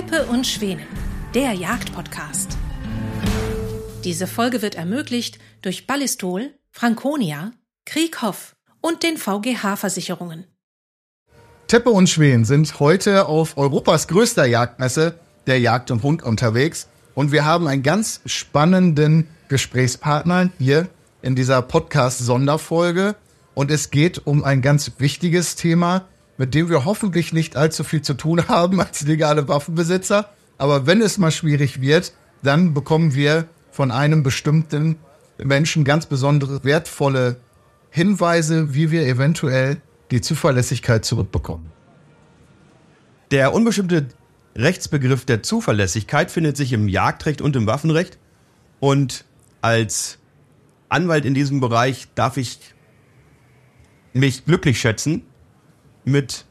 Teppe und Schwänen, der Jagdpodcast. Diese Folge wird ermöglicht durch Ballistol, Franconia, Krieghoff und den VGH-Versicherungen. Teppe und Schweden sind heute auf Europas größter Jagdmesse, der Jagd und Hund, unterwegs. Und wir haben einen ganz spannenden Gesprächspartner hier in dieser Podcast-Sonderfolge. Und es geht um ein ganz wichtiges Thema, mit dem wir hoffentlich nicht allzu viel zu tun haben als legale Waffenbesitzer. Aber wenn es mal schwierig wird, dann bekommen wir von einem bestimmten Menschen ganz besondere wertvolle Hinweise, wie wir eventuell die Zuverlässigkeit zurückbekommen. Der unbestimmte Rechtsbegriff der Zuverlässigkeit findet sich im Jagdrecht und im Waffenrecht. Und als Anwalt in diesem Bereich darf ich mich glücklich schätzen, mit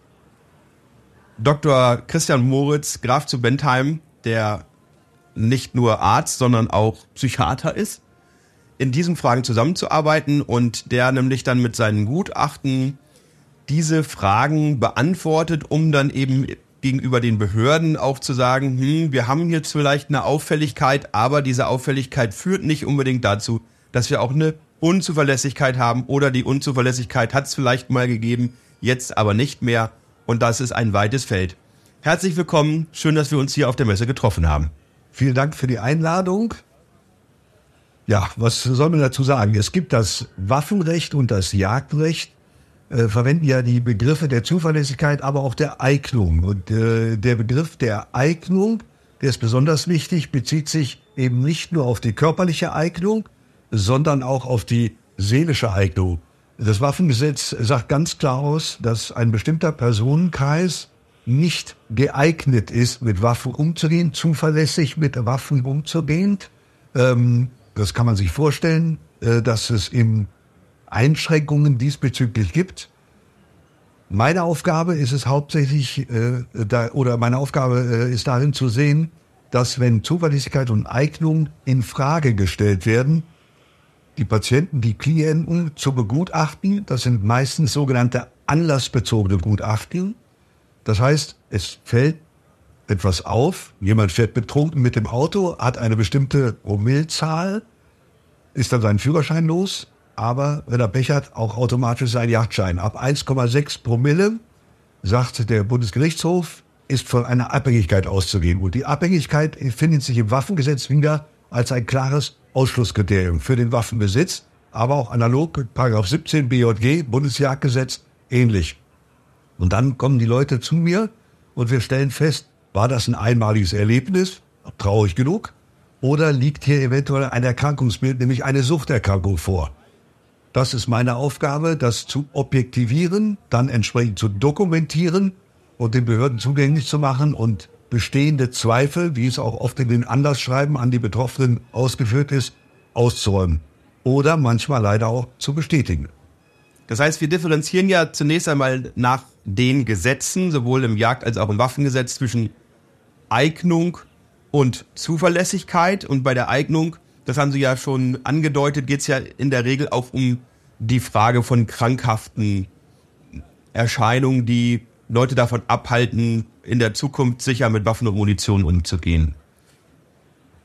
Dr. Christian Moritz, Graf zu Bentheim, der nicht nur Arzt, sondern auch Psychiater ist, in diesen Fragen zusammenzuarbeiten und der nämlich dann mit seinen Gutachten diese Fragen beantwortet, um dann eben gegenüber den Behörden auch zu sagen, hm, wir haben jetzt vielleicht eine Auffälligkeit, aber diese Auffälligkeit führt nicht unbedingt dazu, dass wir auch eine Unzuverlässigkeit haben oder die Unzuverlässigkeit hat es vielleicht mal gegeben, jetzt aber nicht mehr und das ist ein weites Feld. Herzlich willkommen, schön, dass wir uns hier auf der Messe getroffen haben. Vielen Dank für die Einladung. Ja, was soll man dazu sagen? Es gibt das Waffenrecht und das Jagdrecht, äh, verwenden ja die Begriffe der Zuverlässigkeit, aber auch der Eignung. Und äh, der Begriff der Eignung, der ist besonders wichtig, bezieht sich eben nicht nur auf die körperliche Eignung, sondern auch auf die seelische Eignung. Das Waffengesetz sagt ganz klar aus, dass ein bestimmter Personenkreis nicht geeignet ist, mit Waffen umzugehen, zuverlässig mit Waffen umzugehen. Ähm, das kann man sich vorstellen, äh, dass es im Einschränkungen diesbezüglich gibt. Meine Aufgabe ist es hauptsächlich, äh, da, oder meine Aufgabe äh, ist darin zu sehen, dass wenn Zuverlässigkeit und Eignung in Frage gestellt werden, die Patienten, die Klienten zu begutachten. Das sind meistens sogenannte anlassbezogene Gutachten. Das heißt, es fällt etwas auf, jemand fährt betrunken mit dem Auto, hat eine bestimmte Promillzahl, ist dann seinen Führerschein los, aber wenn er Pech hat, auch automatisch seinen Yachtschein. Ab 1,6 Promille, sagt der Bundesgerichtshof, ist von einer Abhängigkeit auszugehen. Und die Abhängigkeit findet sich im Waffengesetz wieder als ein klares Ausschlusskriterium für den Waffenbesitz, aber auch analog Paragraph 17 BJG, Bundesjagdgesetz, ähnlich. Und dann kommen die Leute zu mir und wir stellen fest, war das ein einmaliges Erlebnis, traurig genug, oder liegt hier eventuell ein Erkrankungsbild, nämlich eine Suchterkrankung vor? Das ist meine Aufgabe, das zu objektivieren, dann entsprechend zu dokumentieren und den Behörden zugänglich zu machen und bestehende Zweifel, wie es auch oft in den Anlassschreiben an die Betroffenen ausgeführt ist, auszuräumen oder manchmal leider auch zu bestätigen. Das heißt, wir differenzieren ja zunächst einmal nach den Gesetzen, sowohl im Jagd- als auch im Waffengesetz, zwischen Eignung und Zuverlässigkeit. Und bei der Eignung, das haben Sie ja schon angedeutet, geht es ja in der Regel auch um die Frage von krankhaften Erscheinungen, die Leute davon abhalten, in der Zukunft sicher mit Waffen und Munition umzugehen.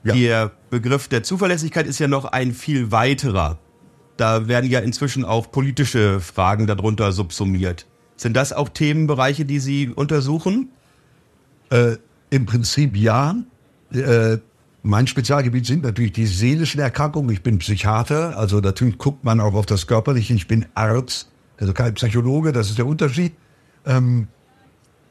Ja. Der Begriff der Zuverlässigkeit ist ja noch ein viel weiterer. Da werden ja inzwischen auch politische Fragen darunter subsumiert. Sind das auch Themenbereiche, die Sie untersuchen? Äh, Im Prinzip ja. Äh, mein Spezialgebiet sind natürlich die seelischen Erkrankungen. Ich bin Psychiater, also natürlich guckt man auch auf das Körperliche. Ich bin Arzt, also kein Psychologe, das ist der Unterschied. Ähm,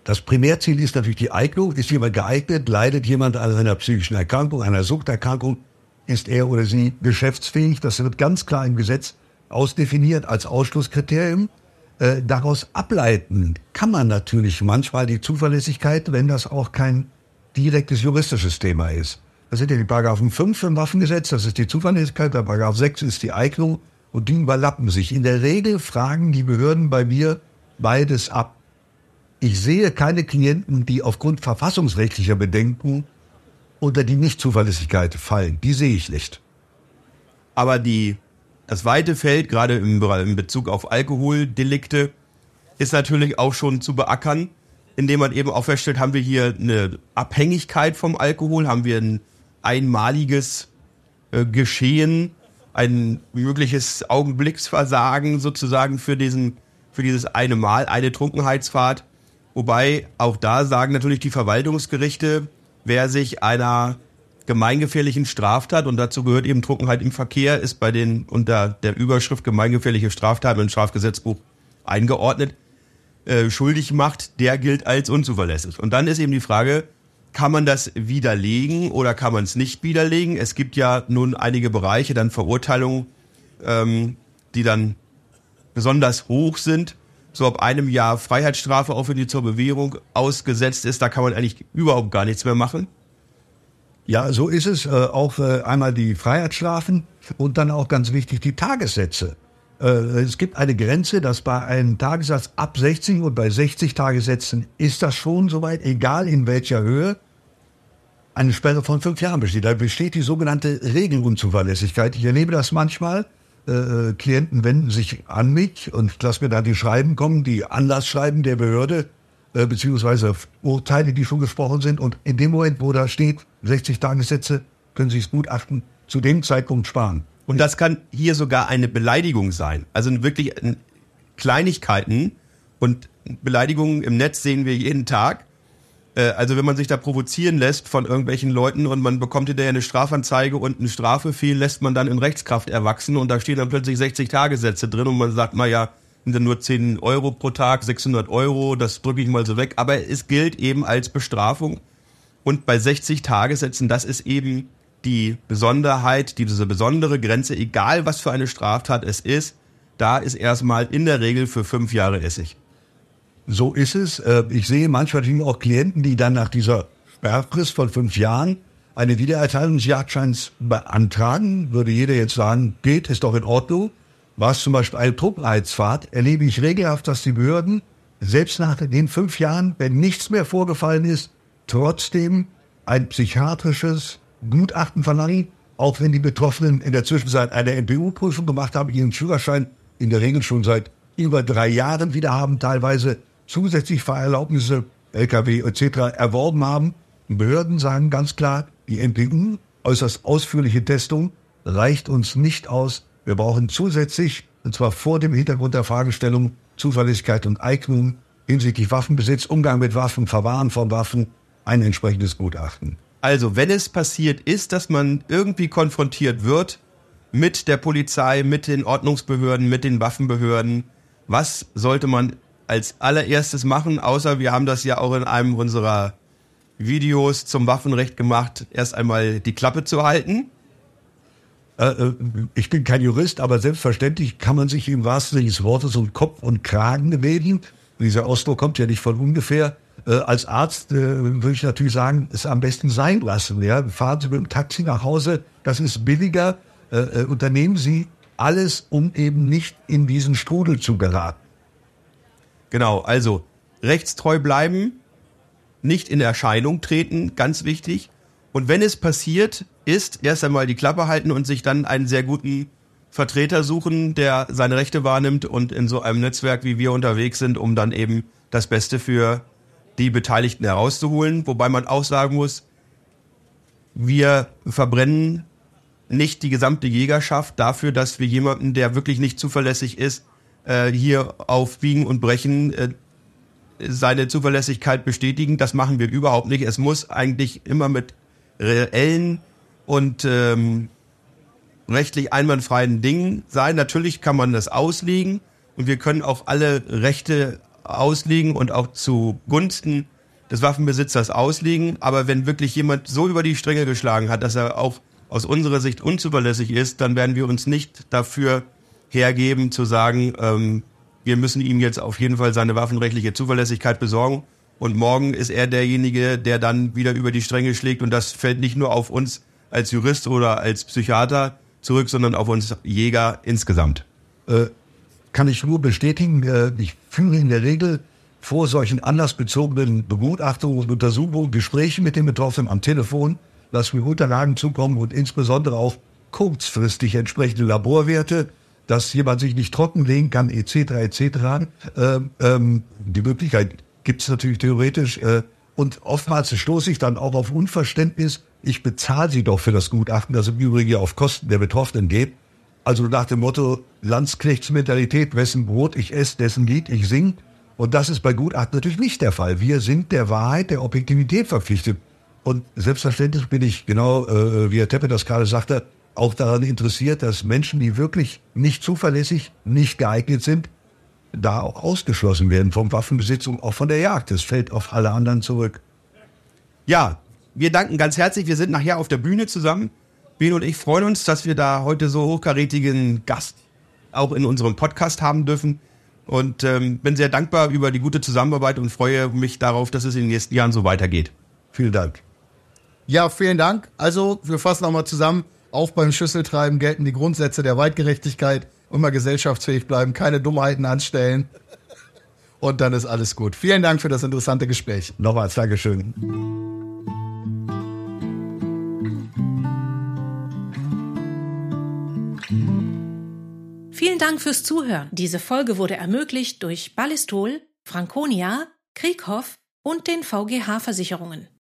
das Primärziel ist natürlich die Eignung. Ist jemand geeignet? Leidet jemand an einer psychischen Erkrankung, einer Suchterkrankung? Ist er oder sie geschäftsfähig? Das wird ganz klar im Gesetz ausdefiniert als Ausschlusskriterium. Äh, daraus ableiten kann man natürlich manchmal die Zuverlässigkeit, wenn das auch kein direktes juristisches Thema ist. Das sind ja die Paragraphen 5 im Waffengesetz, das ist die Zuverlässigkeit, der Paragraph 6 ist die Eignung und die überlappen sich. In der Regel fragen die Behörden bei mir beides ab. Ich sehe keine Klienten, die aufgrund verfassungsrechtlicher Bedenken unter die Nichtzuverlässigkeit fallen. Die sehe ich nicht. Aber die, das weite Feld, gerade im, in Bezug auf Alkoholdelikte, ist natürlich auch schon zu beackern. indem man eben auch feststellt, haben wir hier eine Abhängigkeit vom Alkohol, haben wir ein einmaliges äh, Geschehen, ein mögliches Augenblicksversagen sozusagen für diesen, für dieses eine Mal, eine Trunkenheitsfahrt. Wobei auch da sagen natürlich die Verwaltungsgerichte, wer sich einer gemeingefährlichen Straftat, und dazu gehört eben Trunkenheit im Verkehr, ist bei den unter der Überschrift gemeingefährliche Straftat im Strafgesetzbuch eingeordnet, äh, schuldig macht, der gilt als unzuverlässig. Und dann ist eben die Frage, kann man das widerlegen oder kann man es nicht widerlegen? Es gibt ja nun einige Bereiche, dann Verurteilungen, ähm, die dann besonders hoch sind. So ab einem Jahr Freiheitsstrafe, auch wenn die zur Bewährung ausgesetzt ist, da kann man eigentlich überhaupt gar nichts mehr machen. Ja, so ist es. Äh, auch äh, einmal die Freiheitsstrafen und dann auch ganz wichtig die Tagessätze. Äh, es gibt eine Grenze, dass bei einem Tagessatz ab 60 und bei 60 Tagessätzen ist das schon soweit, egal in welcher Höhe, eine Sperre von fünf Jahren besteht. Da besteht die sogenannte Regelunzuverlässigkeit. Ich erlebe das manchmal. Äh, äh Klienten wenden sich an mich und lassen mir dann die Schreiben kommen, die Anlassschreiben der Behörde, äh, beziehungsweise Urteile, die schon gesprochen sind. Und in dem Moment, wo da steht, 60 Tagessätze, können Sie das Gutachten zu dem Zeitpunkt sparen. Und das kann hier sogar eine Beleidigung sein. Also wirklich Kleinigkeiten und Beleidigungen im Netz sehen wir jeden Tag. Äh, also wenn man sich da provozieren lässt von irgendwelchen Leuten und man bekommt hinterher eine Strafanzeige und eine Strafbefehl, lässt man dann in Rechtskraft erwachsen und da stehen dann plötzlich 60 Tagessätze drin und man sagt, na ja, sind dann nur 10 Euro pro Tag, 600 Euro, das drücke ich mal so weg. Aber es gilt eben als Bestrafung. Und bei 60 Tagessätzen, das ist eben die Besonderheit, diese besondere Grenze, egal was für eine Straftat es ist, da ist erstmal in der Regel für fünf Jahre Essig. So ist es. Äh, ich sehe manchmal auch Klienten, die dann nach dieser Sperrfrist von fünf Jahren eine Wiedererteilung des Jagdscheins beantragen. Würde jeder jetzt sagen, geht, ist doch in Ordnung. Was zum Beispiel eine Truppenheitsfahrt, erlebe ich regelhaft, dass die Behörden selbst nach den fünf Jahren, wenn nichts mehr vorgefallen ist, trotzdem ein psychiatrisches Gutachten verlangen, auch wenn die Betroffenen in der Zwischenzeit eine NPU-Prüfung gemacht haben, ihren Führerschein in der Regel schon seit über drei Jahren wieder haben, teilweise zusätzlich Fahrerlaubnisse, LKW etc. erworben haben. Behörden sagen ganz klar, die NPU, äußerst ausführliche Testung, reicht uns nicht aus. Wir brauchen zusätzlich, und zwar vor dem Hintergrund der Fragestellung Zuverlässigkeit und Eignung hinsichtlich Waffenbesitz, Umgang mit Waffen, Verwahren von Waffen, ein entsprechendes Gutachten. Also, wenn es passiert ist, dass man irgendwie konfrontiert wird mit der Polizei, mit den Ordnungsbehörden, mit den Waffenbehörden, was sollte man als allererstes machen, außer wir haben das ja auch in einem unserer Videos zum Waffenrecht gemacht, erst einmal die Klappe zu halten. Äh, äh, ich bin kein Jurist, aber selbstverständlich kann man sich im wahrsten Sinne des Wortes um Kopf und Kragen reden. Dieser Ausdruck kommt ja nicht von ungefähr. Äh, als Arzt würde ich natürlich sagen, es am besten sein lassen. Ja? Fahren Sie mit dem Taxi nach Hause, das ist billiger. Unternehmen Sie alles, um eben nicht in diesen Strudel zu geraten. Genau, also rechtstreu bleiben, nicht in Erscheinung treten, ganz wichtig. Und wenn es passiert ist, erst einmal die Klappe halten und sich dann einen sehr guten Vertreter suchen, der seine Rechte wahrnimmt und in so einem Netzwerk wie wir unterwegs sind, um dann eben das Beste für die Beteiligten herauszuholen. Wobei man auch sagen muss, wir verbrennen nicht die gesamte Jägerschaft dafür, dass wir jemanden, der wirklich nicht zuverlässig ist, äh, hier auf Biegen und Brechen äh, seine Zuverlässigkeit bestätigen. Das machen wir überhaupt nicht. Es muss eigentlich immer mit reellen und ähm, rechtlich einwandfreien Dingen sein. Natürlich kann man das auslegen und wir können auch alle Rechte auslegen und auch zugunsten des Waffenbesitzers auslegen. Aber wenn wirklich jemand so über die Stränge geschlagen hat, dass er auch aus unserer Sicht unzuverlässig ist, dann werden wir uns nicht dafür hergeben zu sagen, ähm, wir müssen ihm jetzt auf jeden Fall seine waffenrechtliche Zuverlässigkeit besorgen. Und morgen ist er derjenige, der dann wieder über die Stränge schlägt. Und das fällt nicht nur auf uns als Jurist oder als Psychiater zurück, sondern auf uns Jäger insgesamt. Äh, kann ich nur bestätigen. Äh, ich führe in der Regel vor solchen anlassbezogenen Begutachtungen Untersuchungen Gespräche mit den Betroffenen am Telefon lassen wir Unterlagen zukommen und insbesondere auch kurzfristig entsprechende Laborwerte, dass jemand sich nicht trockenlegen kann, etc., etc. Ähm, ähm, die Möglichkeit gibt es natürlich theoretisch. Äh, und oftmals stoße ich dann auch auf Unverständnis. Ich bezahle sie doch für das Gutachten, das im Übrigen ja auf Kosten der Betroffenen geht. Also nach dem Motto Landsknechtsmentalität, wessen Brot ich esse, dessen Lied ich sing. Und das ist bei Gutachten natürlich nicht der Fall. Wir sind der Wahrheit, der Objektivität verpflichtet. Und selbstverständlich bin ich, genau äh, wie Herr Teppe das gerade sagte, auch daran interessiert, dass Menschen, die wirklich nicht zuverlässig, nicht geeignet sind, da auch ausgeschlossen werden vom Waffenbesitz und auch von der Jagd. Das fällt auf alle anderen zurück. Ja, wir danken ganz herzlich. Wir sind nachher auf der Bühne zusammen. Ben und ich freuen uns, dass wir da heute so hochkarätigen Gast auch in unserem Podcast haben dürfen. Und ähm, bin sehr dankbar über die gute Zusammenarbeit und freue mich darauf, dass es in den nächsten Jahren so weitergeht. Vielen Dank. Ja, vielen Dank. Also, wir fassen nochmal zusammen. Auch beim Schüsseltreiben gelten die Grundsätze der Weitgerechtigkeit. Immer gesellschaftsfähig bleiben, keine Dummheiten anstellen. Und dann ist alles gut. Vielen Dank für das interessante Gespräch. Nochmals Dankeschön. Vielen Dank fürs Zuhören. Diese Folge wurde ermöglicht durch Ballistol, Franconia, Krieghoff und den VGH Versicherungen.